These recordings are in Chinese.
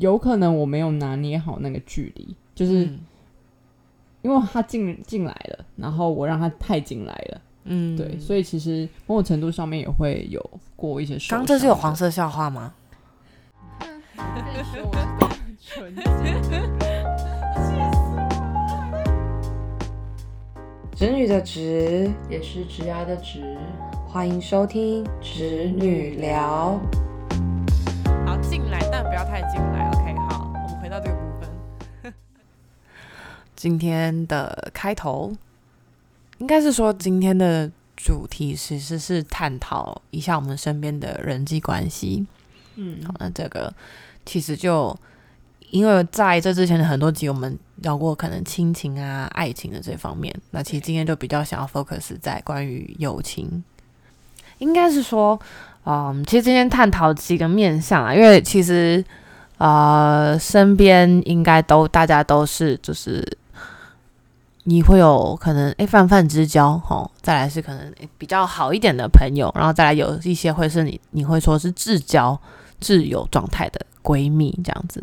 有可能我没有拿捏好那个距离，就是嗯因为他进进来了，然后我让他太进来了，嗯对，所以其实某种程度上面也会有过一些。刚这是有黄色笑话吗？直女的直，也是直牙的直，欢迎收听直女聊。好，进来，但不要太进来。这个部分。今天的开头，应该是说今天的主题其实是探讨一下我们身边的人际关系。嗯好，那这个其实就因为在这之前的很多集，我们聊过可能亲情啊、爱情的这方面。那其实今天就比较想要 focus 在关于友情，应该是说，嗯，其实今天探讨几个面向啊，因为其实呃，身边应该都大家都是就是。你会有可能诶泛泛之交吼，再来是可能比较好一点的朋友，然后再来有一些会是你你会说是至交、挚友状态的闺蜜这样子。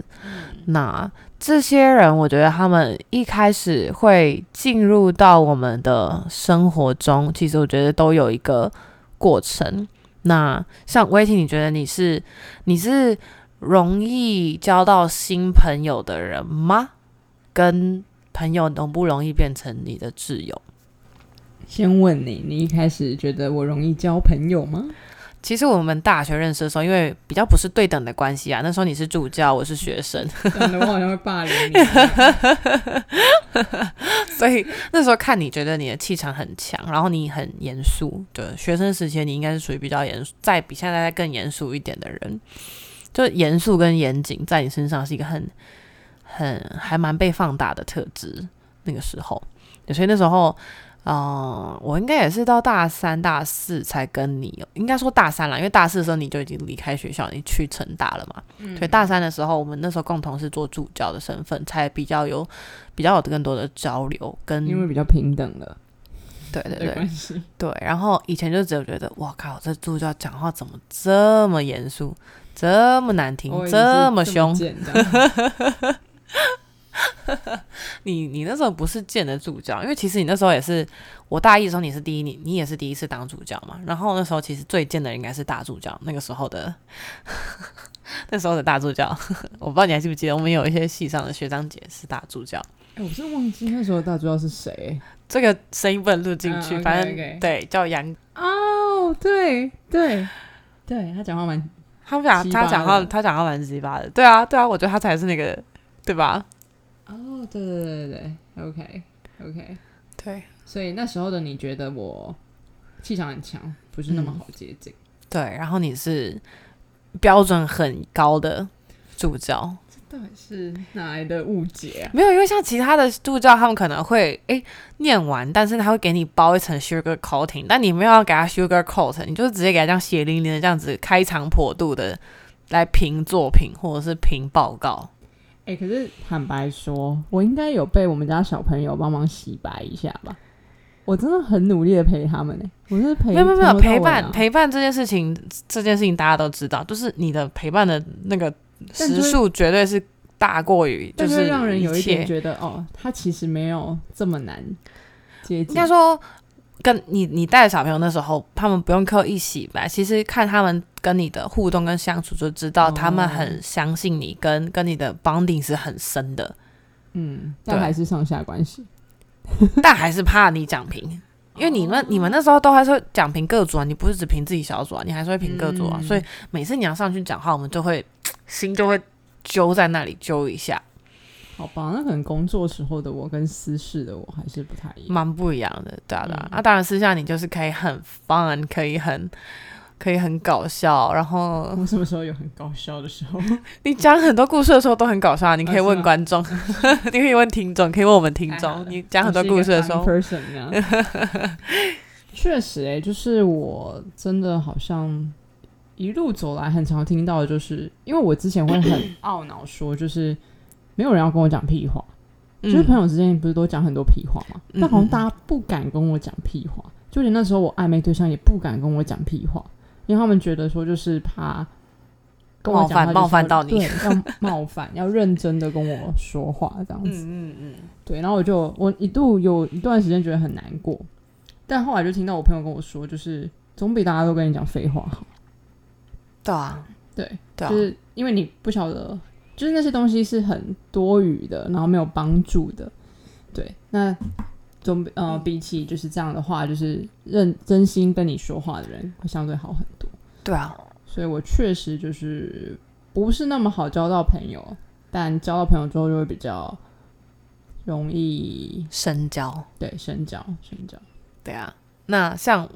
那这些人，我觉得他们一开始会进入到我们的生活中，其实我觉得都有一个过程。那像威婷，你觉得你是你是容易交到新朋友的人吗？跟朋友容不容易变成你的挚友？先问你，你一开始觉得我容易交朋友吗？其实我们大学认识的时候，因为比较不是对等的关系啊，那时候你是助教，我是学生，讲的我好像会霸凌你。所以那时候看你觉得你的气场很强，然后你很严肃。对，学生时期你应该是属于比较严肃，在比现在再更严肃一点的人，就严肃跟严谨在你身上是一个很很还蛮被放大的特质。那个时候，所以那时候。嗯，我应该也是到大三、大四才跟你，应该说大三了，因为大四的时候你就已经离开学校，你去成大了嘛。所以大三的时候，我们那时候共同是做助教的身份，才比较有比较有更多的交流，跟因为比较平等了对对对。对。然后以前就只有觉得，哇靠，这助教讲话怎么这么严肃，这么难听，这么凶？你你那时候不是见的助教，因为其实你那时候也是我大一的时候你是第一，你你也是第一次当助教嘛。然后那时候其实最贱的应该是大助教，那个时候的 那时候的大助教，我不知道你还记不记得，我们有一些系上的学长姐是大助教。哎、我真的忘记那时候大助教是谁。这个声音不能录进去，嗯反正对叫杨，哦，对对对，他讲话蛮他讲鸡巴他讲话他讲话蛮鸡巴的，对啊对啊，我觉得他才是那个对吧？哦，对对对对对，OK OK，对所以那时候的你觉得我气场很强，不是那么好接近。对，然后你是标准很高的助教，到底是哪来的误解啊？没有，因为像其他的助教，他们可能会诶念完，但是他会给你包一层 sugar coating，但你没有要给他 sugar coat，你就是直接给他这样血淋淋的这样子开肠破肚的来评作品或者是评报告。哎、可是坦白说，我应该有被我们家小朋友帮忙洗白一下吧？我真的很努力的陪他们呢、我是陪没有没有陪伴啊陪伴这件事情，这件事情大家都知道，就是你的陪伴的那个时数绝对是大过于就但是让人有一切点觉得，哦，他其实没有这么难接近。应该说，跟你你带小朋友那时候，他们不用刻意洗白，其实看他们跟你的互动跟相处，就知道他们哦很相信你，跟跟你的 bonding 是很深的，嗯，但还是上下关系。但还是怕你讲评。因为你们、你们那时候都还是会讲评各组啊，你不是只评自己小组啊，你还是会评各组啊，嗯所以每次你要上去讲话，我们就会心就会揪在那里揪一下，好吧，那可能工作时候的我跟私事的我还是不太一样。蛮不一样的，对啊对啊。嗯那、当然私下你就是可以很 fun，可以很可以很搞笑，然后我什么时候有很搞笑的时候？你讲很多故事的时候都很搞笑啊，你可以问观众，你可以问听众，可以问我们听。众你讲很多故事的时候。确实、欸，就是我真的好像一路走来很常听到的，就是因为我之前会很 懊恼说，就是没有人要跟我讲屁话，就是朋嗯友之间不是都讲很多屁话嘛，嗯但好像大家不敢跟我讲屁话，就连那时候我暧昧对象也不敢跟我讲屁话，因为他们觉得说就是怕跟我讲话就是要冒犯到你。对，要冒犯，要认真的跟我说话这样子。嗯嗯。对，然后我就我一度有一段时间觉得很难过，但后来就听到我朋友跟我说，就是总比大家都跟你讲废话好。对啊，对，对啊，就是因为你不晓得，就是那些东西是很多余的，然后没有帮助的。对，那总比呃比起就是这样的话，就是认真心跟你说话的人会相对好很多。对啊，所以我确实就是不是那么好交到朋友，但交到朋友之后就会比较容易深交。对深交深交。对啊，那像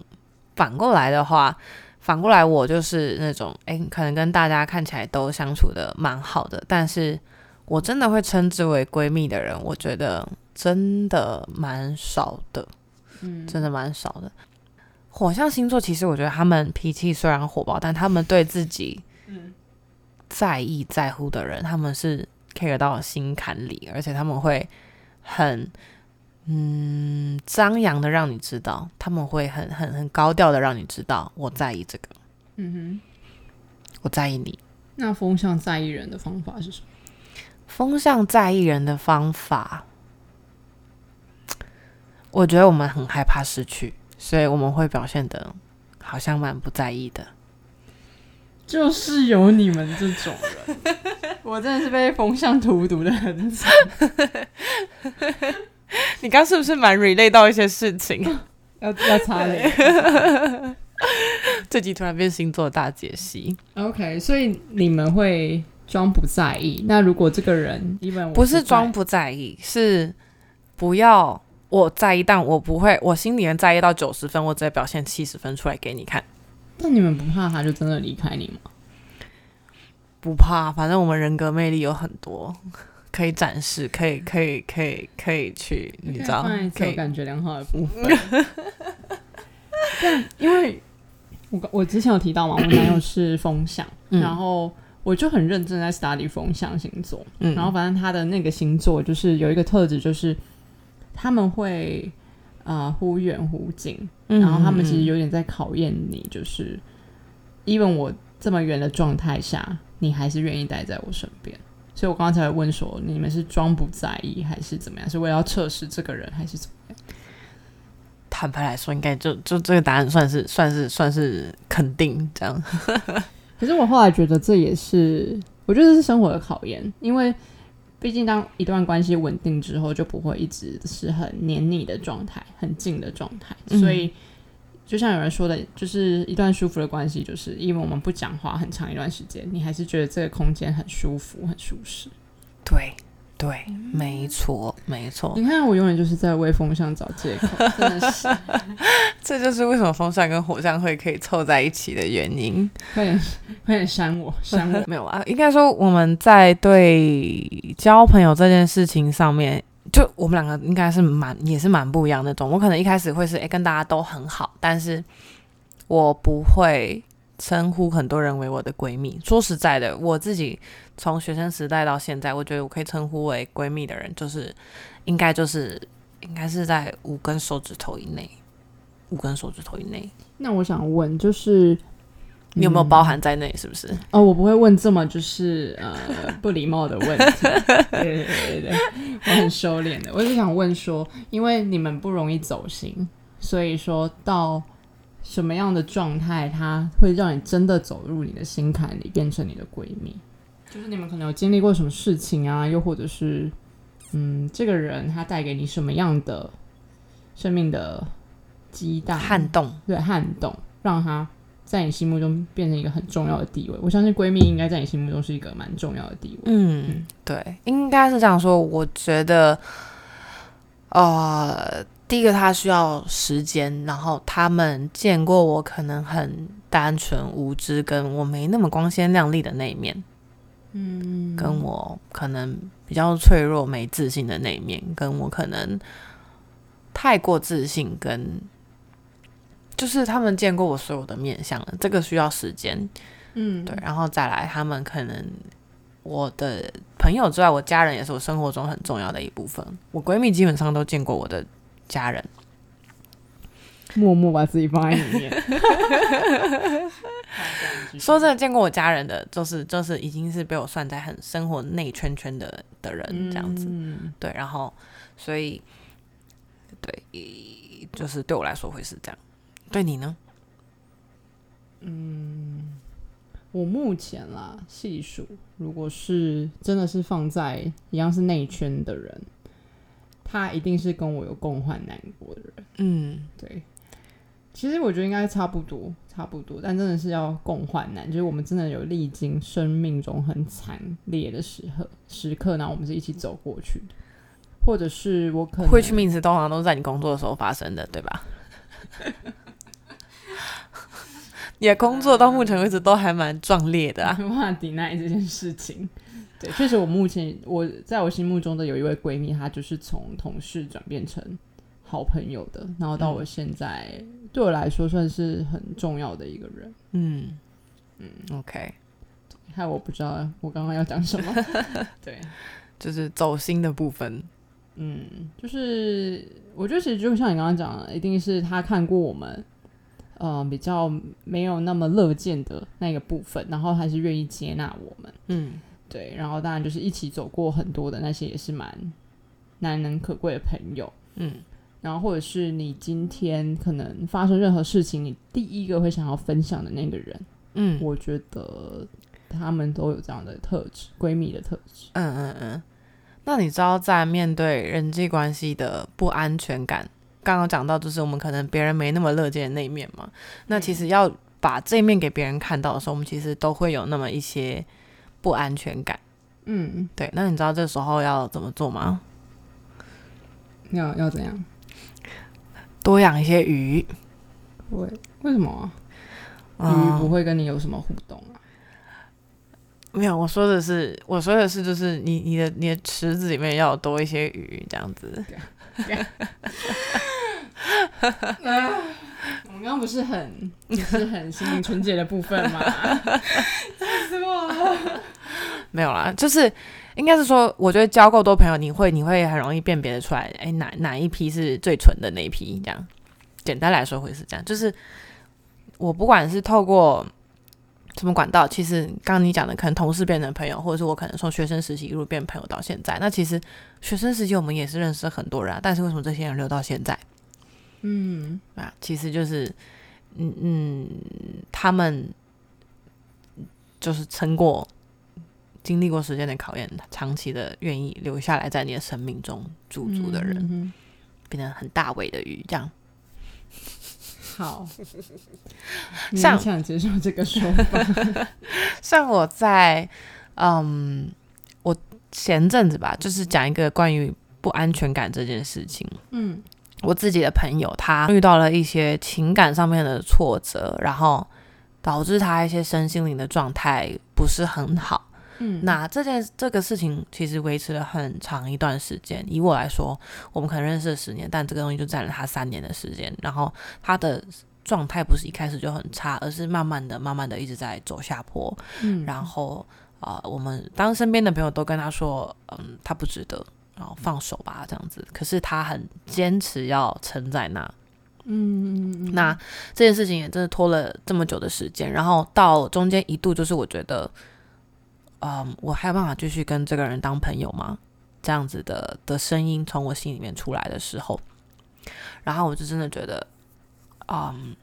反过来的话，反过来我就是那种，哎，可能跟大家看起来都相处的蛮好的，但是我真的会称之为闺蜜的人，我觉得真的蛮少的，嗯，真的蛮少的。火象星座其实我觉得他们脾气虽然火爆，但他们对自己在意在乎的人，他们是 care 到心坎里，而且他们会很嗯张扬的让你知道，他们会很很很高调的让你知道我在意这个，嗯哼我在意你。那风向在意人的方法是什么？风向在意人的方法，我觉得我们很害怕失去，所以我们会表现的好像蛮不在意的。就是有你们这种人，我真的是被风向荼毒的很惨。你刚是不是蛮 relate 到一些事情？要要擦泪。这集突然变星座大解析，OK，所以你们会装不在意。那如果这个人不是装不在意，是不要我在意，但我不会，我心里面在意到九十分，我只会表现七十分出来给你看，那你们不怕他就真的离开你吗？不怕，反正我们人格魅力有很多。可以展示，可以，可以，可以，可以去，你知道可以，感觉良好的部分。但因为我我之前有提到嘛，我男友是风象，嗯。然后我就很认真在 study 风象星座，嗯。然后反正他的那个星座就是有一个特质，就是他们会呃忽远忽近，嗯然后他们其实有点在考验你，就是，even 我这么远的状态下，你还是愿意待在我身边。所以我刚刚才问说，你们是装不在意还是怎么样？是为了要测试这个人，还是怎么样？坦白来说，应该就就这个答案算是算是算是肯定这样。可是我后来觉得这也是，我觉得这是生活的考验，因为毕竟当一段关系稳定之后，就不会一直是很黏腻的状态，很近的状态。嗯所以就像有人说的，就是一段舒服的关系，就是因为我们不讲话很长一段时间，你还是觉得这个空间很舒服、很舒适。对对，没错没错，你看，我永远就是在为风向找借口，真的是。这就是为什么风扇跟火扇会可以凑在一起的原因。快点，快点删我，删我。没有啊，应该说我们在对交朋友这件事情上面，就我们两个应该是蛮也是蛮不一样的那种。我可能一开始会是诶、跟大家都很好，但是我不会称呼很多人为我的闺蜜。说实在的，我自己从学生时代到现在，我觉得我可以称呼为闺蜜的人，就是应该就是应该是在五根手指头以内，五根手指头以内，那我想问，就是你有没有嗯包含在内？是不是？哦，我不会问这么就是呃不礼貌的问题。对对对对对，我很收敛的。我就想问说，因为你们不容易走心，所以说到什么样的状态，它会让你真的走入你的心坎里，变成你的闺蜜？就是你们可能有经历过什么事情啊，又或者是嗯，这个人他带给你什么样的生命的激荡撼动。对撼动，让他在你心目中变成一个很重要的地位。我相信闺蜜应该在你心目中是一个蛮重要的地位。嗯，对，应该是这样说。我觉得，呃，第一个她需要时间，然后他们见过我可能很单纯无知，跟我没那么光鲜亮丽的那一面，嗯，跟我可能比较脆弱、没自信的那一面，跟我可能太过自信，跟就是他们见过我所有的面相了，这个需要时间。嗯，对，然后再来，他们可能我的朋友之外，我家人也是我生活中很重要的一部分。我闺蜜基本上都见过我的家人，默默把自己放在里面。说真的，见过我家人的，就是就是已经是被我算在很生活内圈圈的的人这样子，嗯对，然后所以对，就是对我来说会是这样，对你呢？嗯，我目前啦细数，如果是真的是放在一样是内圈的人，他一定是跟我有共患难过的人。嗯，对。其实我觉得应该差不多，差不多，但真的是要共患难，就是我们真的有历经生命中很惨烈的时刻时刻，然后我们是一起走过去的，或者是我可能会去名词通常都是在你工作的时候发生的，对吧？你的工作到目前为止都还蛮壮烈的啊，无法抵赖这件事情。对，确实我目前我在我心目中的有一位闺蜜，她就是从同事转变成好朋友的，然后到我现在。对我来说算是很重要的一个人。嗯嗯，OK。害我不知道我刚刚要讲什么。对，就是走心的部分。嗯，就是我觉得其实就像你刚刚讲的，一定是他看过我们，呃，比较没有那么乐见的那个部分，然后还是愿意接纳我们。嗯，对。然后当然就是一起走过很多的那些，也是蛮难能可贵的朋友。嗯。然后，或者是你今天可能发生任何事情，你第一个会想要分享的那个人，嗯，我觉得他们都有这样的特质，闺蜜的特质。嗯嗯嗯。那你知道，在面对人际关系的不安全感，刚刚讲到就是我们可能别人没那么乐见的那一面嘛？那其实要把这一面给别人看到的时候，我们其实都会有那么一些不安全感。嗯，对。那你知道这时候要怎么做吗？要要怎样？多养一些鱼，为为什么啊鱼不会跟你有什么互动啊？没有，我说的是，我说的是，就是你你的你的池子里面要多一些鱼，这样子。我们刚刚不是很就是很心灵纯洁的部分吗？吓死我了！没有啦，就是应该是说，我觉得交够多朋友，你会你会很容易辨别的出来，哎，哪哪一批是最纯的那一批？这样，简单来说会是这样。就是我不管是透过什么管道，其实刚刚你讲的，可能同事变成朋友，或者是我可能从学生时期一路变朋友到现在，那其实学生时期我们也是认识很多人啊，但是为什么这些人留到现在？嗯，啊，其实就是，嗯嗯，他们就是撑过。经历过时间的考验，长期的愿意留下来在你的生命中驻足的人，变成很大尾的鱼，这样。好，像想接受这个说法。像我在，嗯，我前阵子吧，就是讲一个关于不安全感这件事情。嗯，我自己的朋友他遇到了一些情感上面的挫折，然后导致他一些身心灵的状态不是很好。那这件这个事情其实维持了很长一段时间。以我来说，我们可能认识了十年，但这个东西就占了他三年的时间。然后他的状态不是一开始就很差，而是慢慢的、慢慢的一直在走下坡。嗯，然后啊，我们当身边的朋友都跟他说，嗯，他不值得，然后放手吧，这样子。可是他很坚持要撑在那。嗯，那这件事情也真的拖了这么久的时间。然后到中间一度就是我觉得。嗯，我还有办法继续跟这个人当朋友吗？这样子的的声音从我心里面出来的时候，然后我就真的觉得，嗯，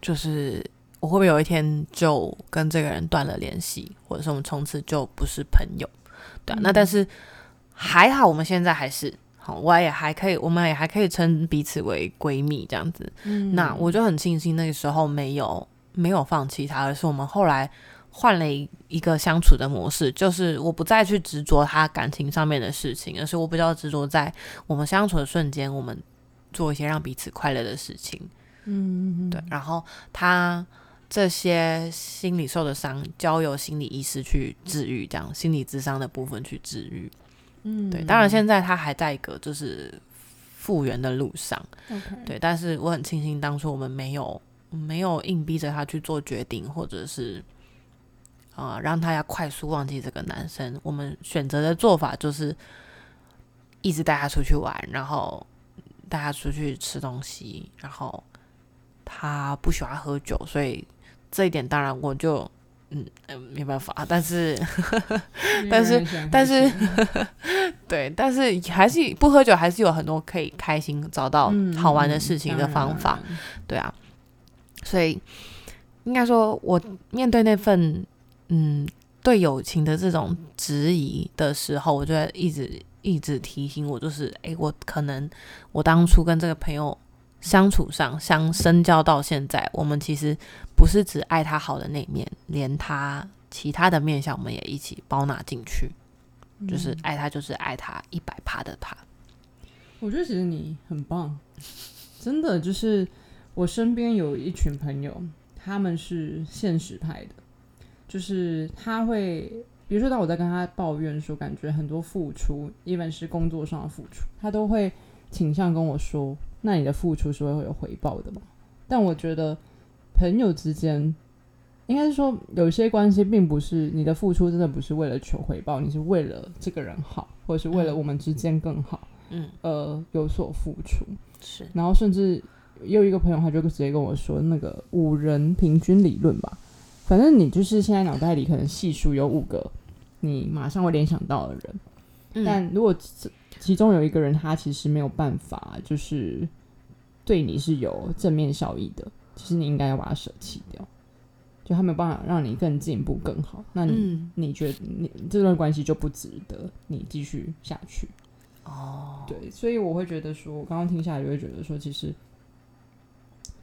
就是我会不会有一天就跟这个人断了联系，或者是我们从此就不是朋友？对，那但是还好，我们现在还是好，我也还可以，我们也还可以称彼此为闺蜜这样子。嗯，那我就很庆幸那个时候没有没有放弃他，而是我们后来。换了一一个相处的模式，就是我不再去执着他感情上面的事情，而是我比较执着在我们相处的瞬间，我们做一些让彼此快乐的事情。嗯，对。然后他这些心理受的伤，交由心理医师去治愈，这样心理智商的部分去治愈。嗯，对。当然，现在他还在一个就是复原的路上。对。但是我很庆幸当初我们没有没有硬逼着他去做决定，或者是。啊，让他要快速忘记这个男生。我们选择的做法就是一直带他出去玩，然后带他出去吃东西。然后他不喜欢喝酒，所以这一点当然我就嗯嗯没办法，但是 但是但是 对，但是还是不喝酒还是有很多可以开心找到好玩的事情的方法，对啊，所以应该说我面对那份嗯对友情的这种质疑的时候，我就一直一直提醒我，就是哎，我可能我当初跟这个朋友。相处上相深交到现在，我们其实不是只爱他好的那一面，连他其他的面相我们也一起包纳进去，就是爱他就是爱他一百趴的他。我觉得其实你很棒，真的就是我身边有一群朋友，他们是现实派的，就是他会，比如说当我在跟他抱怨说感觉很多付出，even 是工作上的付出，他都会倾向跟我说。那你的付出是会会有回报的嘛？但我觉得朋友之间，应该是说有些关系并不是你的付出真的不是为了求回报，你是为了这个人好，或者是为了我们之间更好，嗯，呃，有所付出是。然后甚至有一个朋友，他就直接跟我说，那个五人平均理论吧，反正你就是现在脑袋里可能系数有五个，你马上会联想到的人，但如果其中有一个人，他其实没有办法，就是对你是有正面效益的。其实你应该要把它舍弃掉，就他没有办法让你更进步、更好。那你你觉得你这段关系就不值得你继续下去？哦，对，所以我会觉得说，我刚刚听下来就会觉得说，其实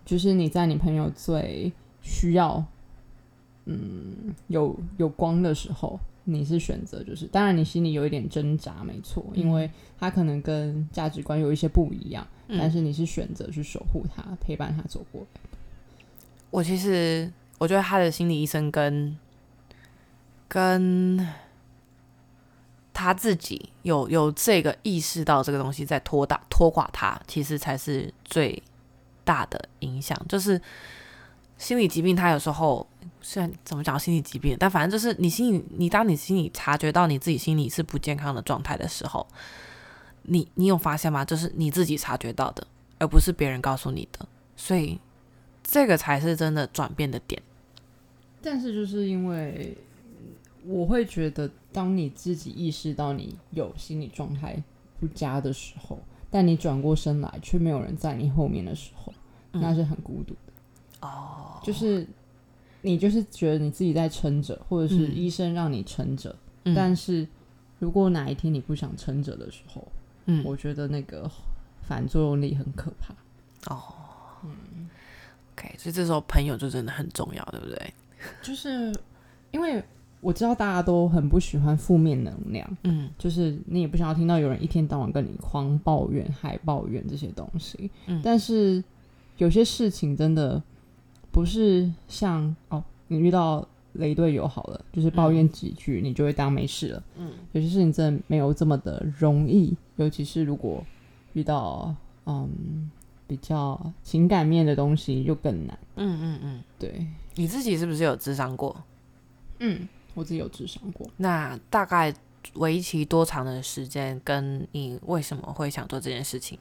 就是你在你朋友最需要，嗯，有有光的时候。你是选择，就是当然你心里有一点挣扎，没错，因为他可能跟价值观有一些不一样，但是你是选择去守护他，陪伴他走过来。我其实我觉得他的心理医生跟跟他自己有有这个意识到这个东西在拖大拖垮他，其实才是最大的影响，就是心理疾病，他有时候。虽然怎么讲心理疾病，但反正就是你心里，你当你心里察觉到你自己心理是不健康的状态的时候，你你有发现吗？就是你自己察觉到的，而不是别人告诉你的，所以这个才是真的转变的点。但是就是因为我会觉得，当你自己意识到你有心理状态不佳的时候，但你转过身来却没有人在你后面的时候，那是很孤独的。哦，就是。你就是觉得你自己在撑着，或者是医生让你撑着，但是如果哪一天你不想撑着的时候，嗯，我觉得那个反作用力很可怕。哦，嗯，OK，所以这时候朋友就真的很重要，对不对？就是因为我知道大家都很不喜欢负面能量，嗯，就是你也不想要听到有人一天到晚跟你狂抱怨、还抱怨这些东西，嗯，但是有些事情真的。不是像哦，你遇到雷队友好了，就是抱怨几句，你就会当没事了。嗯，有些事情真的没有这么的容易，尤其是如果遇到嗯比较情感面的东西，就更难。嗯嗯嗯，对，你自己是不是有智商过？嗯，我自己有智商过。那大概为期多长的时间？跟你为什么会想做这件事情？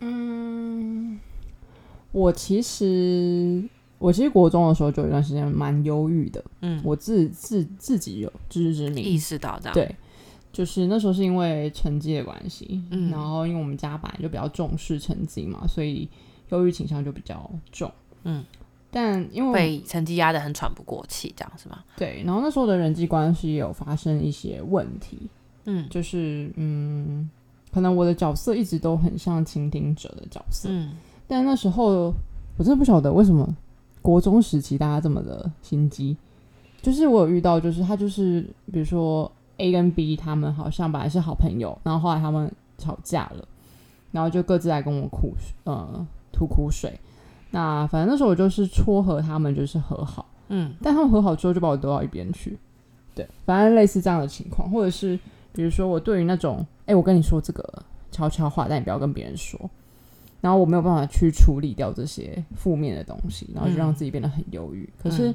嗯。我其实，我其实国中的时候就有一段时间蛮忧郁的。嗯，我自自自己有自知之明，意识到这样。对，就是那时候是因为成绩的关系，嗯，然后因为我们家本来就比较重视成绩嘛，所以忧郁倾向就比较重。嗯，但因为被成绩压得很喘不过气，这样是吗？对，然后那时候的人际关系有发生一些问题。嗯，就是嗯，可能我的角色一直都很像倾听者的角色。嗯。但那时候我真的不晓得为什么国中时期大家这么的心机，就是我有遇到，就是他就是比如说 A 跟 B 他们好像本来是好朋友，然后后来他们吵架了，然后就各自来跟我哭，呃，吐苦水。那反正那时候我就是撮合他们，就是和好，嗯，但他们和好之后就把我丢到一边去，对，反正类似这样的情况，或者是比如说我对于那种，哎，我跟你说这个悄悄话，但你不要跟别人说。然后我没有办法去处理掉这些负面的东西，然后就让自己变得很忧郁。可是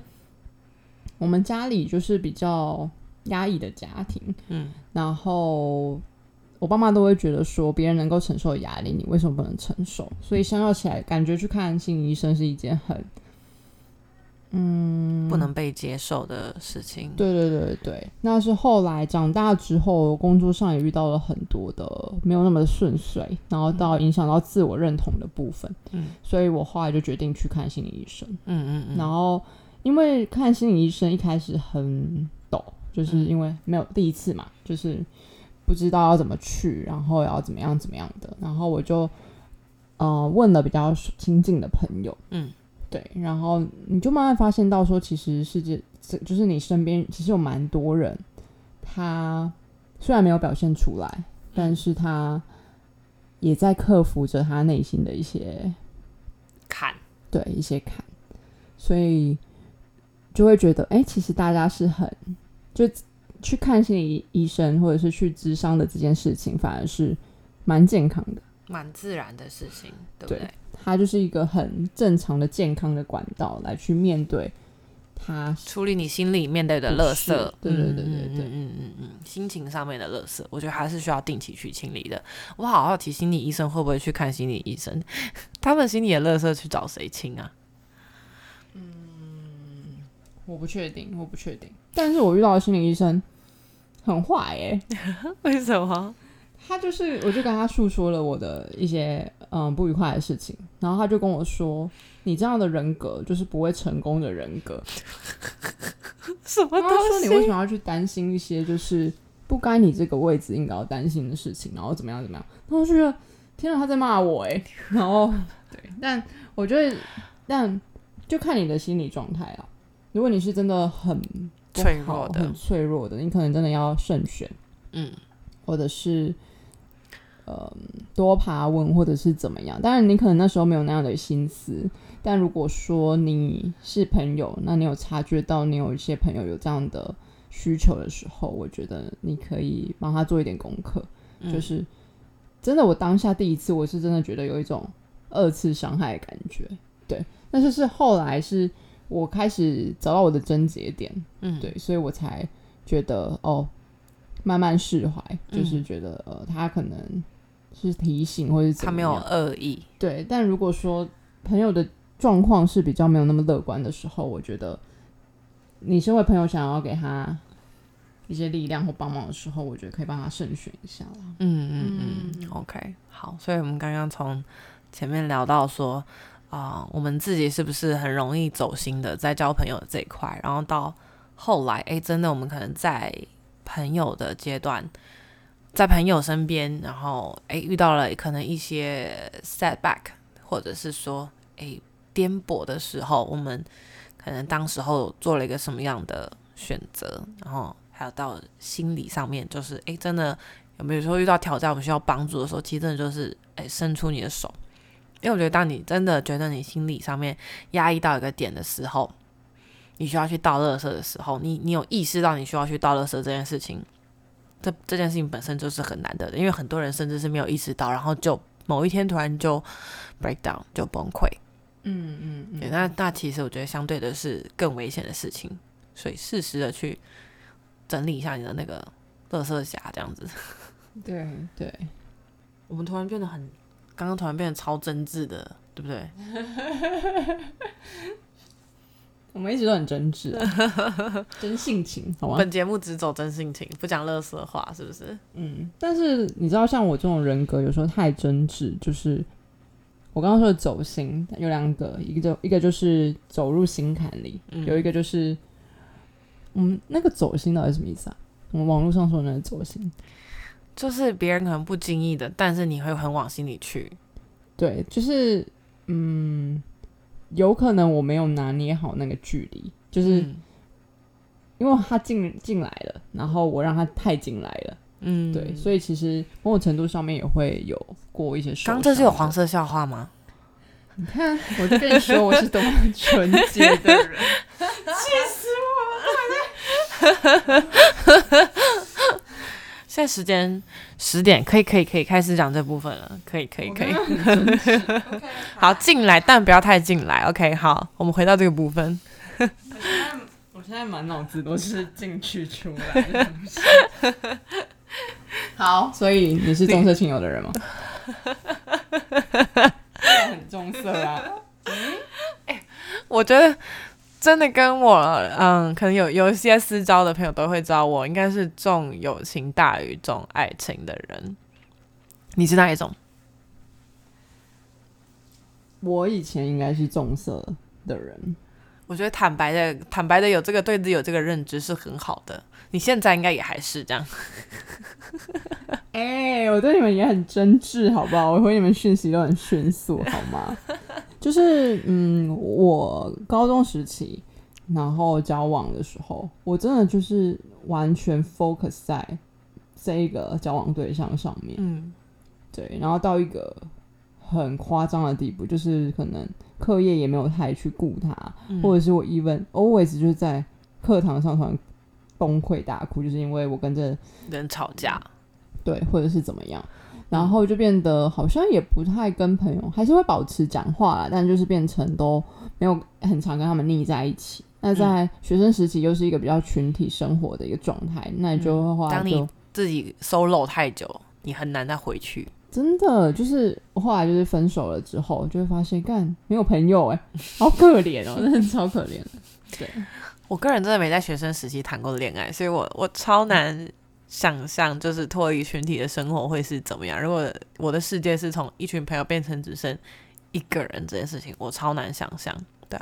我们家里就是比较压抑的家庭，嗯，然后我爸妈都会觉得说，别人能够承受的压力，你为什么不能承受？所以相较起来，感觉去看心理医生是一件很嗯，不能被接受的事情。对对对对，那是后来长大之后，工作上也遇到了很多的没有那么顺遂，然后到影响到自我认同的部分。嗯，所以我后来就决定去看心理医生。嗯嗯嗯。然后因为看心理医生一开始很抖，就是因为没有第一次嘛，就是不知道要怎么去，然后要怎么样怎么样的，然后我就呃问了比较亲近的朋友。嗯。对，然后你就慢慢发现到说，其实世界这就是你身边其实有蛮多人，他虽然没有表现出来，但是他也在克服着他内心的一些坎，对一些坎，所以就会觉得，哎，其实大家是很就去看心理医生或者是去咨商的这件事情，反而是蛮健康的。蛮自然的事情，对不对？它就是一个很正常的、健康的管道来去面对它处理你心里面对的垃圾。对对对对对，嗯嗯嗯，心情上面的垃圾，我觉得还是需要定期去清理的。我好好提心理医生会不会去看心理医生？他们心里的垃圾去找谁清啊？嗯，我不确定，我不确定。但是我遇到的心理医生很坏哎，为什么？他就是，我就跟他诉说了我的一些嗯不愉快的事情，然后他就跟我说：“你这样的人格就是不会成功的人格。”什么？他说：“你为什么要去担心一些就是不该你这个位置应该要担心的事情？然后怎么样怎么样？”然后就觉得天啊，他在骂我哎！然后 对，但我觉得，但就看你的心理状态啊。如果你是真的很脆弱的、很脆弱的，你可能真的要慎选，嗯，或者是。呃，多爬问或者是怎么样？当然，你可能那时候没有那样的心思。但如果说你是朋友，那你有察觉到你有一些朋友有这样的需求的时候，我觉得你可以帮他做一点功课。就是真的，我当下第一次，我是真的觉得有一种二次伤害的感觉。对，但是是后来是我开始找到我的症结点，嗯，对，所以我才觉得哦，慢慢释怀，就是觉得呃，他可能。是提醒，或者他没有恶意。对，但如果说朋友的状况是比较没有那么乐观的时候，我觉得你身为朋友想要给他一些力量或帮忙的时候，我觉得可以帮他慎选一下嗯嗯嗯，OK，好。所以我们刚刚从前面聊到说啊，我们自己是不是很容易走心的在交朋友的这一块，然后到后来，哎，真的我们可能在朋友的阶段。在朋友身边，然后诶遇到了可能一些 setback，或者是说诶颠簸的时候，我们可能当时候做了一个什么样的选择，然后还有到心理上面，就是诶真的有没有说遇到挑战，我们需要帮助的时候，其实真的就是诶伸出你的手，因为我觉得当你真的觉得你心理上面压抑到一个点的时候，你需要去倒垃圾的时候，你你有意识到你需要去倒垃圾这件事情。这这件事情本身就是很难得的，因为很多人甚至是没有意识到，然后就某一天突然就 break down 就崩溃。嗯嗯嗯。那那其实我觉得相对的是更危险的事情，所以适时的去整理一下你的那个垃圾匣，这样子。对对。我们突然变得很，刚刚突然变得超真挚的，对不对？我们一直都很真挚，真性情，好吗？本节目只走真性情，不讲乐色话，是不是？嗯。但是你知道，像我这种人格，有时候太真挚，就是我刚刚说的走心，有两个，一个就一个就是走入心坎里，有一个就是，嗯，那个走心到底什么意思啊？我们网络上说的那个走心，就是别人可能不经意的，但是你会很往心里去。对，就是嗯。有可能我没有拿捏好那个距离，就是因为他进进来了，然后我让他太进来了，嗯，对，所以其实某种程度上面也会有过一些。刚这是有黄色笑话吗？你看，我就跟你说我是多么纯洁的人，气死我了！现在时间十点，可以可以可以开始讲这部分了，可以可以可以。好，进来，但不要太进来。OK，好，我们回到这个部分。我现在我现在满脑子都是进去出来。好，所以你是重色轻友的人吗？很重色啊。哎，我觉得真的跟我嗯，可能有有一些私交的朋友都会知道，我应该是重友情大于重爱情的人。你是哪一种？我以前应该是重色的人，我觉得坦白的、坦白的有这个对自己有这个认知是很好的。你现在应该也还是这样。哎，我对你们也很真挚，好不好？我回你们讯息都很迅速，好吗？就是嗯，我高中时期，然后交往的时候，我真的就是完全 focus 在这一个交往对象上面。嗯，对，然后到一个很夸张的地步，就是可能课业也没有太去顾他，或者是我 even always 就是在课堂上突然崩溃大哭，就是因为我跟这人吵架。对，或者是怎么样，然后就变得好像也不太跟朋友，还是会保持讲话啦，但就是变成都没有很常跟他们腻在一起。那在学生时期又是一个比较群体生活的一个状态，那你就会当你自己 solo 太久，你很难再回去。真的，就是我后来就是分手了之后，就会发现干没有朋友，哎，好可怜哦，真的超可怜的。对我个人真的没在学生时期谈过恋爱，所以我我超难。想象就是脱离群体的生活会是怎么样？如果我的世界是从一群朋友变成只剩一个人这件事情，我超难想象。对，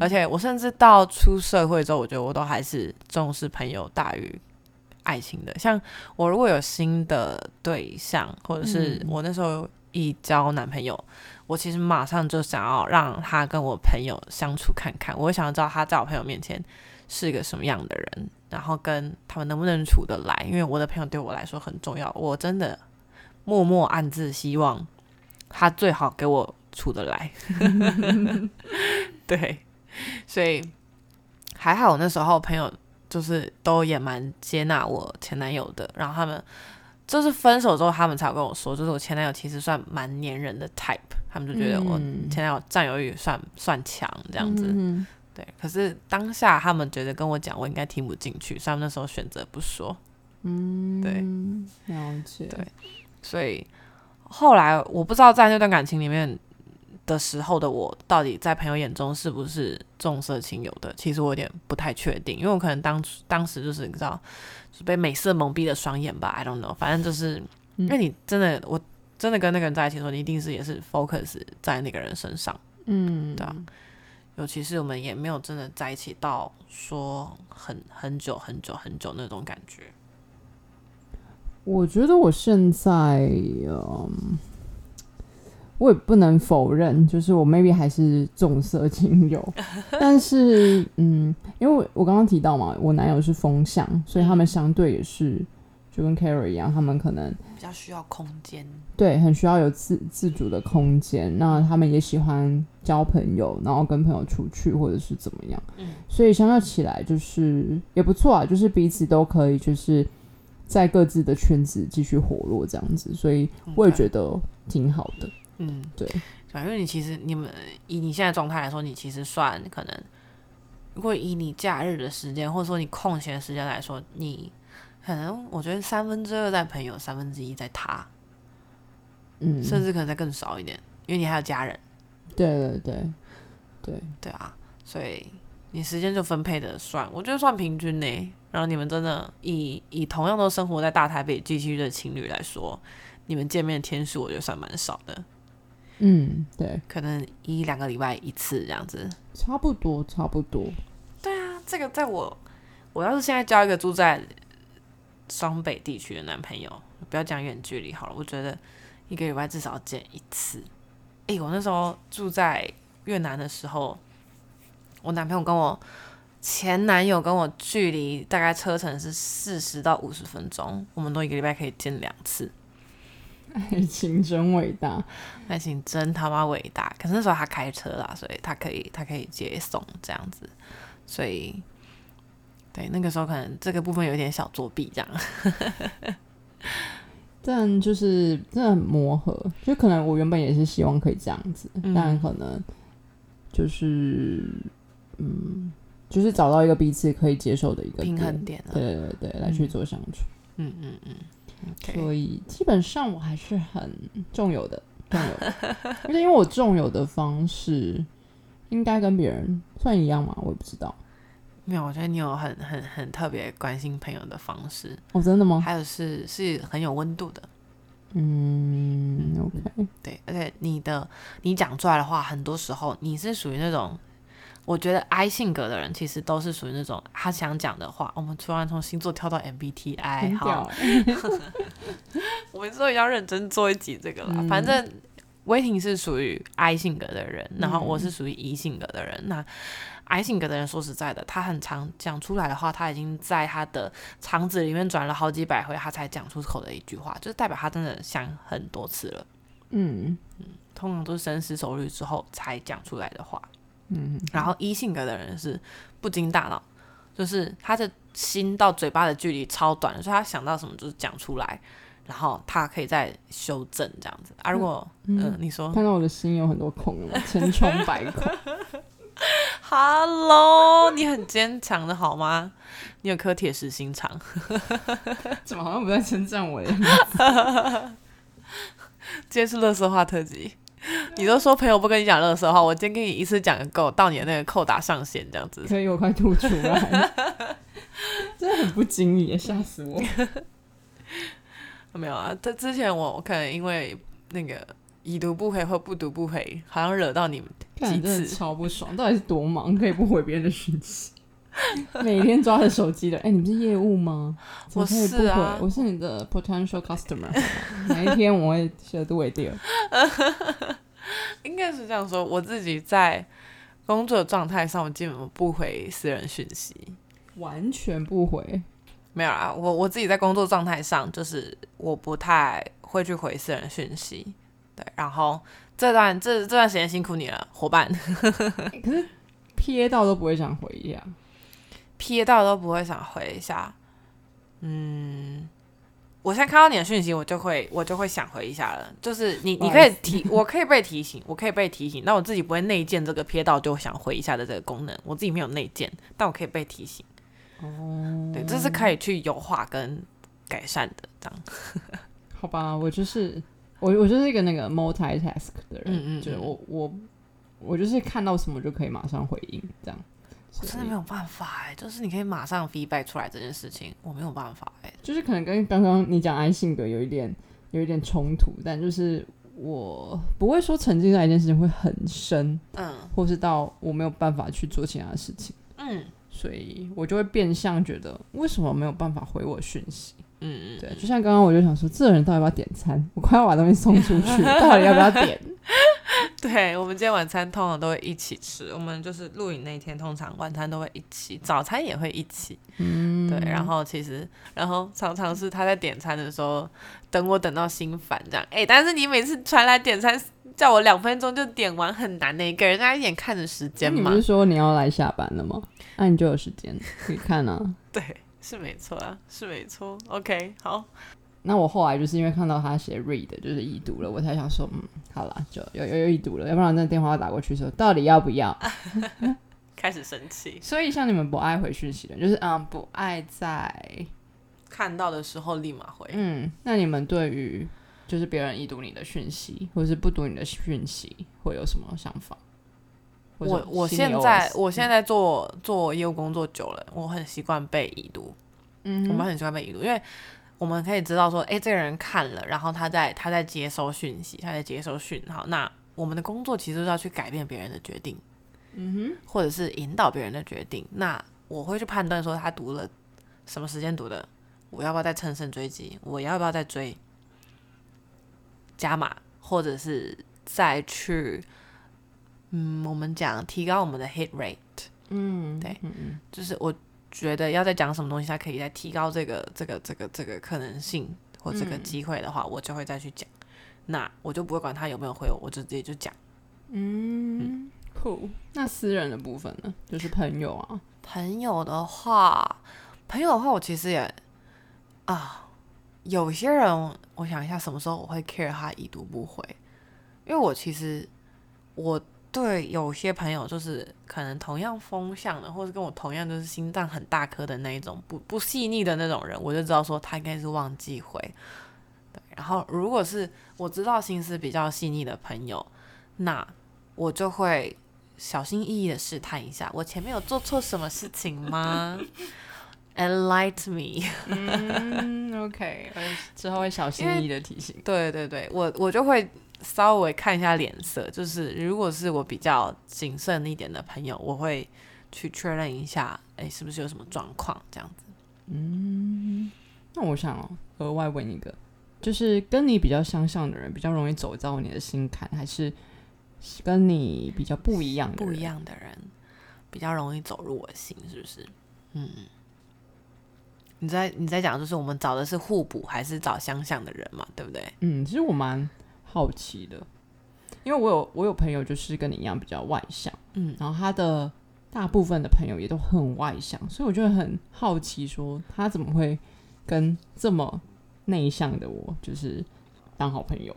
而且我甚至到出社会之后，我觉得我都还是重视朋友大于爱情的。像我如果有新的对象，或者是我那时候一交男朋友，我其实马上就想要让他跟我朋友相处看看，我想要知道他在我朋友面前是一个什么样的人。然后跟他们能不能处得来？因为我的朋友对我来说很重要，我真的默默暗自希望他最好给我处得来。对，所以还好那时候朋友就是都也蛮接纳我前男友的。然后他们就是分手之后，他们才跟我说，就是我前男友其实算蛮黏人的 type，他们就觉得我前男友占有欲算算强这样子。对，可是当下他们觉得跟我讲，我应该听不进去，所以那时候选择不说。嗯，对，了解。对，所以后来我不知道在那段感情里面的时候的我，到底在朋友眼中是不是重色轻友的？其实我有点不太确定，因为我可能当当时就是你知道，是被美色蒙蔽了双眼吧？I don't know，反正就是因为你真的，我真的跟那个人在一起的时候，你一定是也是 focus 在那个人身上。嗯，对啊。尤其是我们也没有真的在一起到说很很久很久很久那种感觉。我觉得我现在，嗯，我也不能否认，就是我 maybe 还是重色轻友，但是，嗯，因为我刚刚提到嘛，我男友是风向，所以他们相对也是。就跟 Carrie 一样，他们可能比较需要空间，对，很需要有自自主的空间。那他们也喜欢交朋友，然后跟朋友出去或者是怎么样。嗯，所以相较起来，就是也不错啊，就是彼此都可以，就是在各自的圈子继续活络这样子。所以我也觉得挺好的。嗯，对，反正你其实你们以你现在状态来说，你其实算可能，如果以你假日的时间或者说你空闲的时间来说，你。可能我觉得三分之二在朋友，三分之一在他，嗯，甚至可能再更少一点，因为你还有家人。对对对，对对啊，所以你时间就分配的算，我觉得算平均呢。然后你们真的以以同样都生活在大台北地区的情侣来说，你们见面的天数我觉得算蛮少的。嗯，对，可能一两个礼拜一次这样子，差不多差不多。对啊，这个在我我要是现在交一个住在。双北地区的男朋友，不要讲远距离好了。我觉得一个礼拜至少见一次。诶，我那时候住在越南的时候，我男朋友跟我前男友跟我距离大概车程是四十到五十分钟，我们都一个礼拜可以见两次。爱情真伟大，爱情真他妈伟大。可是那时候他开车啦，所以他可以他可以接送这样子，所以。对，那个时候可能这个部分有点小作弊这样，但就是真的很磨合，就可能我原本也是希望可以这样子，但可能就是嗯，就是找到一个彼此可以接受的一个平衡点，对对对，来去做相处，嗯嗯嗯，所以基本上我还是很重有的重有，而且因为我重有的方式。应该跟别人算一样嘛？我也不知道。没有，我觉得你有很很很特别关心朋友的方式，哦，真的吗？还有是是很有温度的。嗯，OK，对，而且你的你讲出来的话，很多时候你是属于那种，我觉得 I 性格的人，其实都是属于那种他想讲的话。我们突然从星座跳到 MBTI，好，欸。我们之后要认真做一集这个了。嗯反正威霆是属于 I 性格的人，然后我嗯是属于 E 性格的人。那 I 性格的人，说实在的，他很常讲出来的话，他已经在他的肠子里面转了好几百回，他才讲出口的一句话，就是代表他真的想很多次了。嗯嗯通常都是深思熟虑之后才讲出来的话。嗯，然后 E 性格的人是不经大脑，就是他的心到嘴巴的距离超短，所以他想到什么就是讲出来，然后他可以再修正这样子啊。如果嗯、呃你说看到我的心有很多孔千疮百孔。Hello，你很坚强的好吗？你有颗铁石心肠。怎么好像不在称赞我耶？今天是乐色话特辑，你都说朋友不跟你讲乐色话，我今天跟你一次讲个够，到你的那个扣打上限这样子。所以，我快吐出来，真的很不经意耶，吓死我！没有啊，这之前我可能因为那个已读不回或不读不回，好像惹到你们几次。超不爽，到底是多忙，可以不回别人的讯息？每天抓着手机的，哎、你不是业务吗？我是啊我是你的 potential customer，哪一天我会写度为第二。应该是这样说，我自己在工作状态上，我基本不回私人讯息。完全不回，没有啊，我我自己在工作状态上，就是我不太会去回私人讯息。对，然后这段这这段时间辛苦你了，伙伴，欸 可是瞥到都不会想回一下。瞥到都不会想回一下。嗯，我现在看到你的讯息，我就会我就会想回一下了。就是你你可以提，我可以被提醒，我可以被提醒，但我自己不会内建这个瞥到就想回一下的这个功能，我自己没有内建，但我可以被提醒。哦，对，这是可以去优化跟改善的，这样。好吧，我就是我，我就是一个那个 multitask 的人，嗯嗯就是嗯。我我我就是看到什么就可以马上回应，这样。我真的没有办法哎、就是你可以马上 feedback 出来这件事情，我没有办法哎、就是可能跟刚刚你讲 I 性格有一点有一点冲突，但就是我不会说沉浸在一件事情会很深，嗯。或是到我没有办法去做其他的事情，嗯所以我就会变相觉得为什么没有办法回我讯息？嗯嗯，对，就像刚刚我就想说，这人到底要不要点餐？我快要把东西送出去，到底要不要点？对，我们今天晚餐通常都会一起吃，我们就是录影那一天，通常晚餐都会一起，早餐也会一起。嗯，对，然后其实，然后常常是他在点餐的时候，等我等到心烦这样。哎，但是你每次传来点餐，叫我两分钟就点完，很难的，给人家一点看的时间嘛你不。是说你要来下班了吗？那、你就有时间可以看啊。对，是没错啊，是没错。OK，好，那我后来就是因为看到他写 read 就是已读了，我才想说，嗯，好啦，就有有有已读了，要不然那电话要打过去说到底要不要？开始生气。所以像你们不爱回讯息的，就是嗯不爱在看到的时候立马回。嗯，那你们对于就是别人已读你的讯息，或者是不读你的讯息，会有什么想法？我我现在我现在做做业务工作久了，我很习惯被已读，嗯我们很习惯被已读，因为我们可以知道说，诶，这个人看了，然后他在他在接收讯息，他在接收讯号。那我们的工作其实是要去改变别人的决定，嗯哼或者是引导别人的决定。那我会去判断说他读了什么时间读的，我要不要再乘胜追击？我要不要再追加码，或者是再去嗯，我们讲提高我们的 hit rate。嗯，对嗯嗯就是我觉得要再讲什么东西，它可以再提高这个这个这个这个可能性或这个嗯机会的话，我就会再去讲。那我就不会管他有没有回我，我就直接就讲。嗯，酷。那私人的部分呢？就是朋友啊，朋友的话，朋友的话，我其实也啊，有些人，我想一下什么时候我会 care 他已读不回，因为我其实我对有些朋友就是可能同样风向的，或者跟我同样就是心脏很大颗的那一种不不细腻的那种人，我就知道说他应该是忘记回。对，然后如果是我知道心思比较细腻的朋友，那我就会小心翼翼的试探一下，我前面有做错什么事情吗？Enlight me。嗯，OK，之后会小心翼翼的提醒。对对对，我我就会稍微看一下脸色，就是如果是我比较谨慎一点的朋友，我会去确认一下，哎，是不是有什么状况这样子。嗯，那我想哦，额外问一个，就是跟你比较相像的人，比较容易走到你的心坎，还是跟你比较不一样的人不一样的人比较容易走入我心，是不是？嗯，你在你在讲，就是我们找的是互补还是找相像的人嘛，对不对？嗯，其实我蛮好奇的，因为我有我有朋友就是跟你一样比较外向，嗯，然后他的大部分的朋友也都很外向，所以我就很好奇，说他怎么会跟这么内向的我就是当好朋友？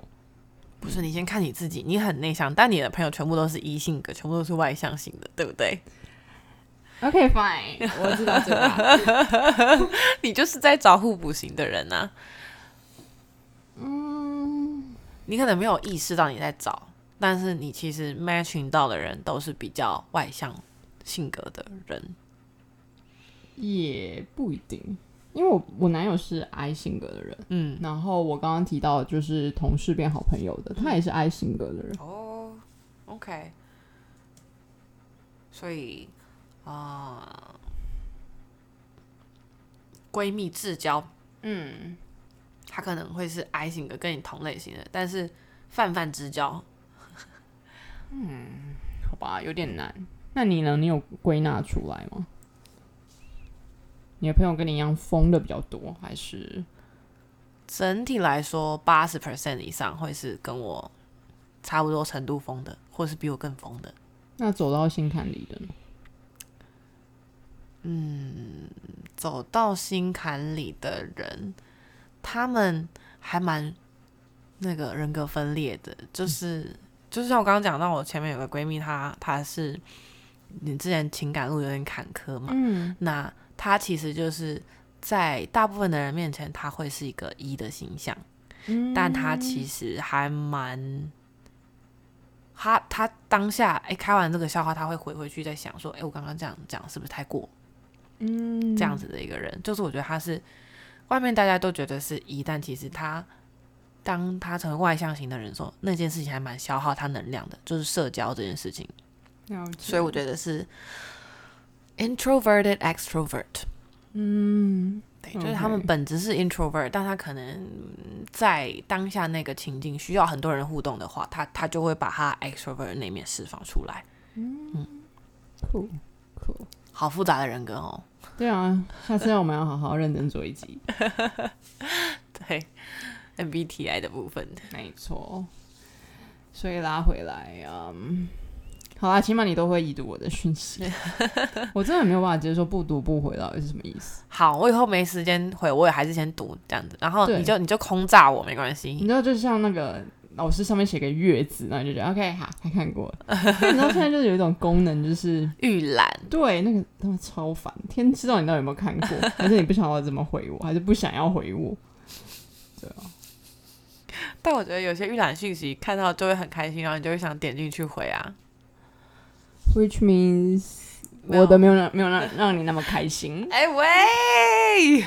不是，你先看你自己，你很内向，但你的朋友全部都是一性格，全部都是外向型的，对不对？OK fine，我知道这个。你就是在找互补型的人呐、嗯，你可能没有意识到你在找，但是你其实 matching 到的人都是比较外向性格的人。也不一定，因为我我男友是 I 性格的人，嗯，然后我刚刚提到就是同事变好朋友的，他也是 I 性格的人。哦，OK，所以啊、闺蜜至交，嗯，她可能会是 I 型的，跟你同类型的，但是泛泛之交，嗯好吧，有点难。那你呢？你有归纳出来吗？你的朋友跟你一样疯的比较多，还是整体来说，八十 percent 以上会是跟我差不多程度疯的，或是比我更疯的。那走到心坎里的呢？走到心坎里的人，他们还蛮那个人格分裂的，就是、就是像我刚刚讲到，我前面有个闺蜜，她她是你之前情感路有点坎坷嘛，嗯那她其实就是在大部分的人面前，她会是一个一的形象，嗯但她其实还蛮。她她当下哎、开完这个笑话，她会回回去在想说，哎、我刚刚这样讲是不是太过？嗯。这样子的一个人，就是我觉得他是外面大家都觉得是一，但其实他当他成为外向型的人的时候，那件事情还蛮消耗他能量的，就是社交这件事情。所以我觉得是 introverted extrovert，嗯。对，就是他们本质是 introvert，但他可能在当下那个情境需要很多人互动的话，他他就会把他 extrovert 那面释放出来。酷酷。好复杂的人格哦，对啊，下次我们要好好认真做一集。对 MBTI 的部分。没错，所以拉回来，嗯，好啦，起码你都会已读我的讯息。我真的没有办法接受不读不回到底是什么意思。好，我以后没时间回，我也还是先读这样子，然后你就你就空炸我没关系你系。知道，就像那个老师上面写个月字，然后你就觉得 OK 好，他看过了。你知道现在就是有一种功能，就是预览，对那个他妈超烦，天知道你到底有没有看过，还是你不想要怎么回我，还是不想要回我？对啊，但我觉得有些预览讯息看到就会很开心，然后你就会想点进去回啊。Which means 我的没有让没有让让你那么开心。哎、喂，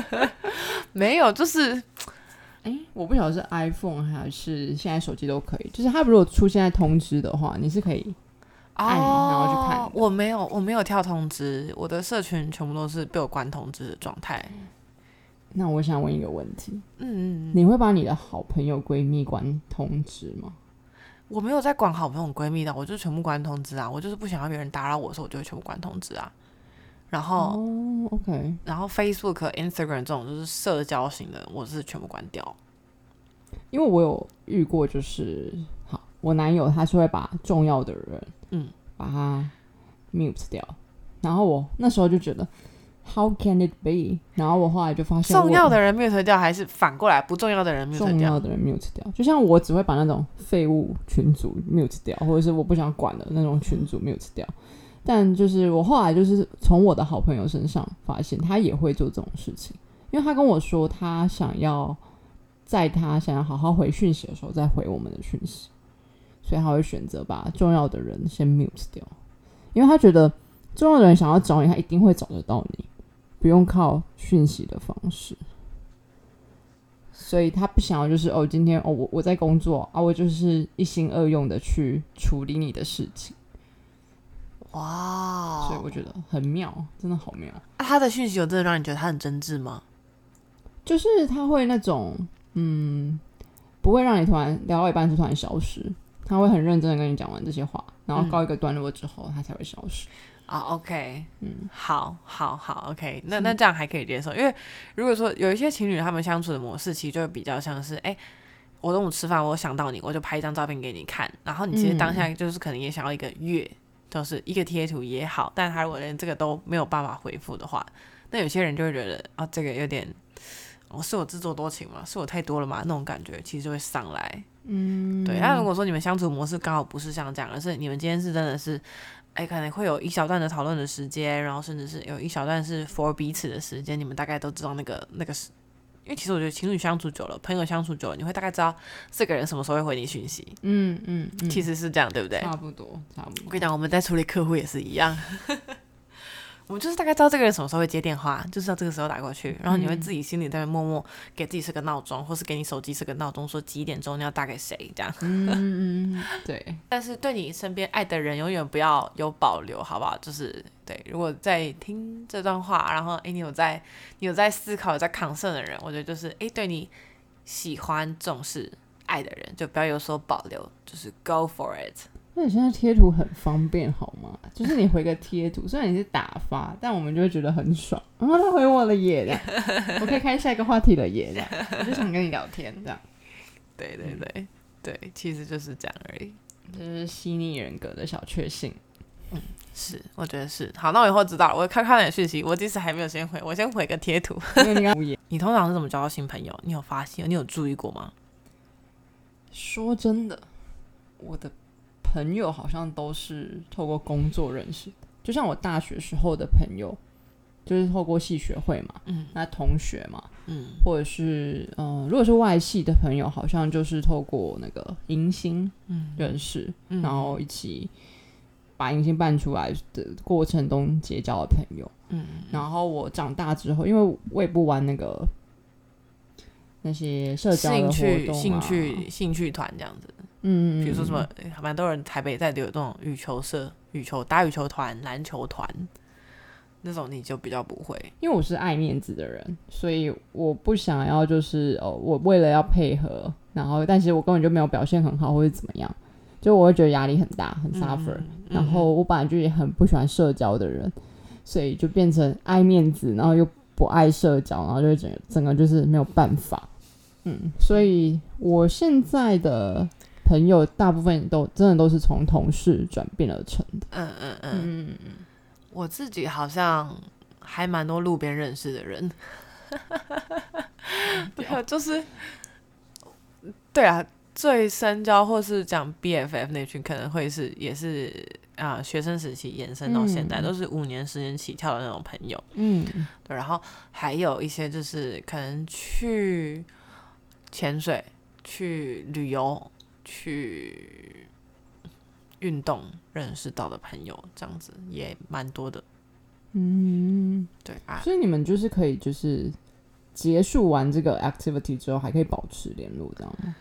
没有，就是哎、我不晓得是 iPhone 还是现在手机都可以，就是它如果出现在通知的话，你是可以按然后去看哦我没有，我没有跳通知，我的社群全部都是被我关通知的状态。那我想问一个问题，嗯嗯，嗯你会把你的好朋友闺蜜关通知吗？我没有在管好朋友闺蜜的，我就全部关通知啊。我就是不想要别人打扰我的时候，我就会全部关通知啊。然后，哦，OK，然后 Facebook、Instagram 这种就是社交型的，我是全部关掉。因为我有遇过，就是好，我男友他是会把重要的人，嗯，把他 mute 掉，然后我那时候就觉得 How can it be？然后我后来就发现，重要的人 mute 掉，还是反过来不重要的人 mute 掉？重要的人 mute 掉，就像我只会把那种废物群组 mute 掉，或者是我不想管的那种群组 mute 掉。但就是我后来就是从我的好朋友身上发现，他也会做这种事情，因为他跟我说他想要在他想要好好回讯息的时候再回我们的讯息，所以他会选择把重要的人先 mute 掉，因为他觉得重要的人想要找你，他一定会找得到你，不用靠讯息的方式。所以他不想要就是哦，今天哦我我在工作啊，我就是一心二用的去处理你的事情。哇，所以我觉得很妙，真的好妙。啊，他的讯息有真的让你觉得他很真挚吗？就是他会那种嗯，不会让你突然聊到一半就突然消失，他会很认真的跟你讲完这些话，然后告一个段落之后，他才会消失。啊，OK，嗯，好，好，好，OK，那那这样还可以接受，因为如果说有一些情侣他们相处的模式，其实就比较像是，哎，我中午吃饭，我想到你，我就拍一张照片给你看，然后你其实当下就是可能也想要一个月，就是一个贴图也好，但他如果连这个都没有办法回复的话，那有些人就会觉得啊，这个有点，我是我自作多情吗？是我太多了吗？那种感觉其实就会上来，嗯，对。那如果说你们相处模式刚好不是像这样，而是你们今天是真的是。哎，可能会有一小段的讨论的时间，然后甚至是有一小段是 for 彼此的时间，你们大概都知道那个那个为其实我觉得情侣相处久了，朋友相处久了，你会大概知道这个人什么时候会回你讯息。嗯嗯，其实是这样，对不对？差不多，差不多。我跟你讲，我们在处理客户也是一样。我们就是大概知道这个人什么时候会接电话，就是要这个时候打过去，然后你会自己心里在默默给自己设个闹钟，或是给你手机设个闹钟，说几点钟你要打给谁这样。嗯嗯，对。但是对你身边爱的人，永远不要有保留，好不好？就是对，如果在听这段话，然后诶，你有在你有在思考、有在抗胜的人，我觉得就是诶，对你喜欢、重视、爱的人，就不要有所保留，就是 go for it。那你现在贴图很方便，好吗？就是你回个贴图，虽然你是打发，但我们就会觉得很爽。然后他回我了耶，这样 我可以开下一个话题了耶，这样我就想跟你聊天，这样。对对对对，其实就是这样而已，就是细腻人格的小确幸。嗯，是，我觉得是。好，那我以后知道了，我看看你的讯息。我即使还没有先回，我先回个贴图。你通常是怎么交到新朋友？你有发现？你有注意过吗？说真的，我的。朋友好像都是透过工作认识的，就像我大学时候的朋友，就是透过系学会嘛，嗯，那同学嘛，嗯，或者是嗯，如果是外系的朋友，好像就是透过那个迎新认识，然后一起把迎新办出来的过程中结交的朋友，嗯，然后我长大之后，因为我也不玩那个那些社交兴趣、兴趣、兴趣团这样子。嗯，比如说什么，蛮多人台北在有这种羽球社、羽球打羽球团、篮球团那种，你就比较不会。因为我是爱面子的人，所以我不想要就是哦，我为了要配合，然后但是我根本就没有表现很好或者怎么样，就我会觉得压力很大，很 suffer。然后我本来就也很不喜欢社交的人，所以就变成爱面子，然后又不爱社交，然后就整整个就是没有办法。嗯，所以我现在的。朋友大部分都真的都是从同事转变而成的。嗯嗯嗯嗯我自己好像还蛮多路边认识的人。对啊，就是对啊，最深交或是讲 BFF 那群，可能会是也是啊，学生时期延伸到现在，都是五年、十年起跳的那种朋友。嗯，对。然后还有一些就是可能去潜水、去旅游。去运动认识到的朋友，这样子也蛮多的。嗯，对啊，所以你们就是可以，就是结束完这个 activity 之后，还可以保持联络，这样吗？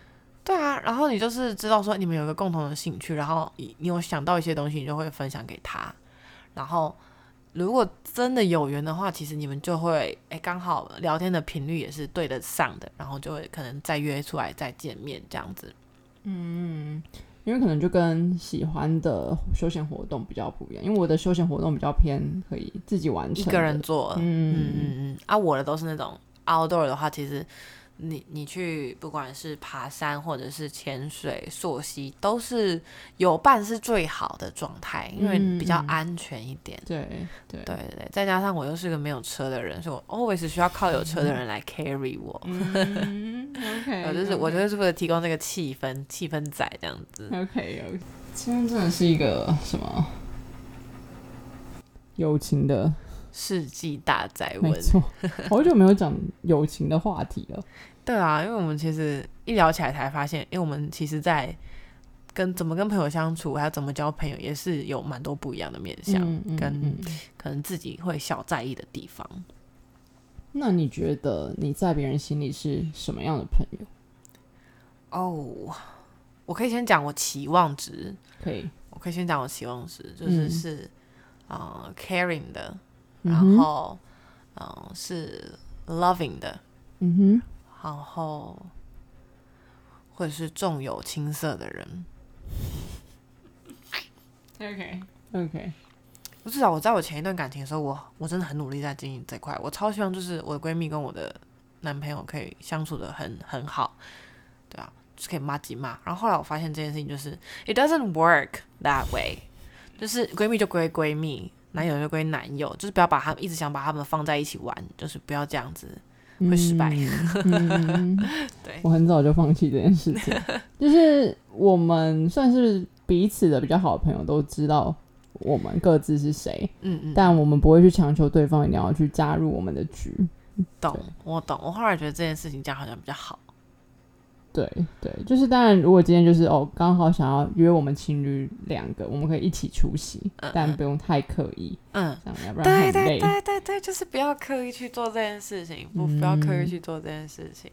对啊，然后你就是知道说你们有个共同的兴趣，然后你你有想到一些东西，你就会分享给他。然后如果真的有缘的话，其实你们就会哎，刚好聊天的频率也是对得上的，然后就会可能再约出来再见面这样子。嗯，因为可能就跟喜欢的休闲活动比较不一样，因为我的休闲活动比较偏可以自己完成，一个人做。嗯嗯嗯嗯，啊，我的都是那种 outdoor 的话，其实。你你去不管是爬山或者是潜水溯溪，都是有伴是最好的状态，因为比较安全一点。对对对对，再加上我又是个没有车的人，所以我 always 需要靠有车的人来 carry 我。OK，我就是我就是为了提供这个气氛，气氛仔这样子。OK OK，今天真的是一个什么友情的。世纪大灾问，没错，好久没有讲友情的话题了。对啊，因为我们其实一聊起来才发现，因为我们其实，在跟怎么跟朋友相处，还有怎么交朋友，也是有蛮多不一样的面向，嗯嗯跟嗯可能自己会小在意的地方。那你觉得你在别人心里是什么样的朋友？哦，我可以先讲我期望值，可以，我可以先讲我期望值，就是嗯是呃 caring 的，然后嗯、呃是 loving 的，嗯哼然后或者是重有轻色的人。，OK OK，我至少我在我前一段感情的时候，我我真的很努力在经营这块。我超希望就是我的闺蜜跟我的男朋友可以相处的很很好，对啊，就是可以骂几骂。然后后来我发现这件事情就是 it doesn't work that way，就是闺蜜就归闺蜜，男友就归男友，就是不要把他们一直想把他们放在一起玩，就是不要这样子。会失败嗯 对我很早就放弃这件事情，就是我们算是彼此的比较好的朋友，都知道我们各自是谁，嗯嗯，但我们不会去强求对方一定要去加入我们的局。懂，我懂。我后来觉得这件事情这样好像比较好。对对，就是当然，如果今天就是哦，刚好想要约我们情侣两个，我们可以一起出席，嗯但不用太刻意，嗯，这样要不然对对很累。对对对，就是不要刻意去做这件事情，不不要刻意嗯去做这件事情。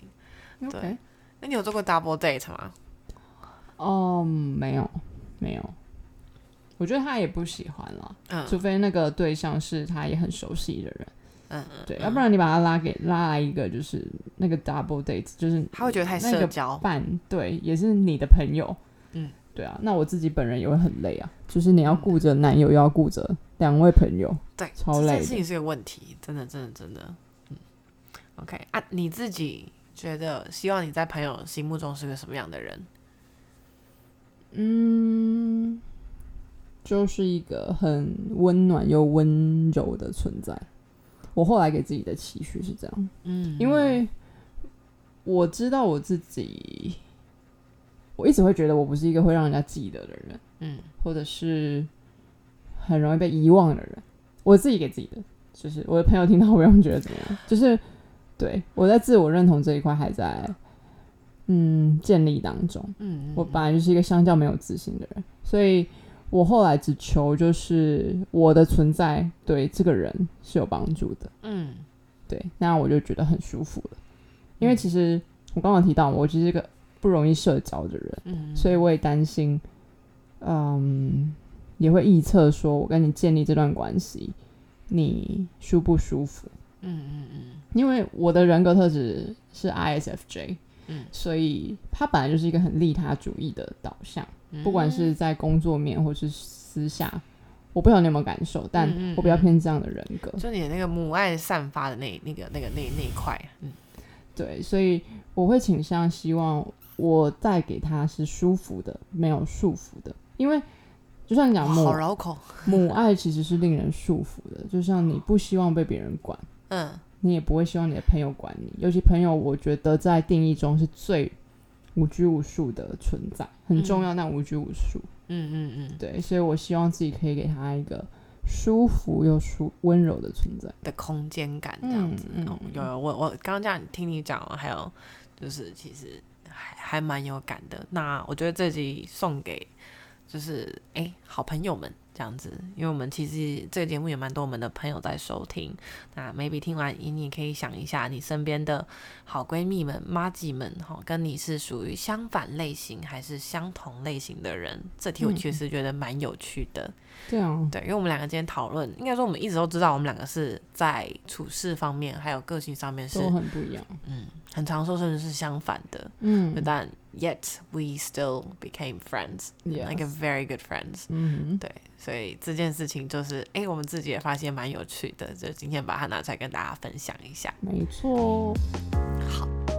OK，那你有做过 double date 吗？哦，没有没有，我觉得他也不喜欢了，嗯除非那个对象是他也很熟悉的人，嗯嗯，对，嗯要不然你把他拉给拉来一个就是那个 double date，就是他会觉得太那个社交。伴，对，也是你的朋友，嗯，对啊，那我自己本人也会很累啊，就是你要顾着男友，又要顾着两位朋友，对，超累的这件事情是个问题，真的真的真的。嗯，OK 啊，你自己觉得希望你在朋友心目中是个什么样的人？嗯，就是一个很温暖又温柔的存在。我后来给自己的期许是这样，嗯，因为我知道我自己，我一直会觉得我不是一个会让人家记得的人，嗯或者是很容易被遗忘的人。我自己给自己的，就是我的朋友听到不用 觉得怎么样，就是对我在自我认同这一块还在嗯建立当中。嗯，我本来就是一个相较没有自信的人，所以我后来只求就是我的存在对这个人是有帮助的，嗯对，那我就觉得很舒服了。因为其实我刚刚提到，我其实是一个不容易社交的人，嗯，所以我也担心，嗯，也会臆测说我跟你建立这段关系，你舒不舒服？嗯嗯嗯因为我的人格特质是 ISFJ，嗯。所以他本来就是一个很利他主义的导向。嗯，不管是在工作面或是私下，我不知道你有没有感受，但我比较偏这样的人格。就你的那个母爱散发的那那个那个那那一块，嗯。对，所以我会倾向希望我带给他是舒服的，没有束缚的。因为就像你讲母好绕口，母爱其实是令人束缚的，就像你不希望被别人管，嗯你也不会希望你的朋友管你。尤其朋友，我觉得在定义中是最无拘无束的存在，很重要，但无拘无束。嗯嗯嗯对，所以我希望自己可以给他一个舒服又舒温柔的存在。的空间感这样子。哦嗯有有，我我刚刚这样听你讲完，还有就是其实还还蛮有感的。那我觉得这集送给就是哎、好朋友们这样子，因为我们其实这个节目也蛮多我们的朋友在收听。那 maybe 听完你也可以想一下，你身边的好闺蜜们、妈咪们，哈，跟你是属于相反类型还是相同类型的人？这题我嗯确实觉得蛮有趣的。对啊，对，因为我们两个今天讨论，应该说我们一直都知道，我们两个是在处事方面还有个性上面是很不一样。嗯，很长寿甚至是相反的。嗯，但 yet we still became friends, like a Yes very good friends。嗯对，所以这件事情就是，哎，我们自己也发现蛮有趣的，就今天把它拿出来跟大家分享一下。没错，好。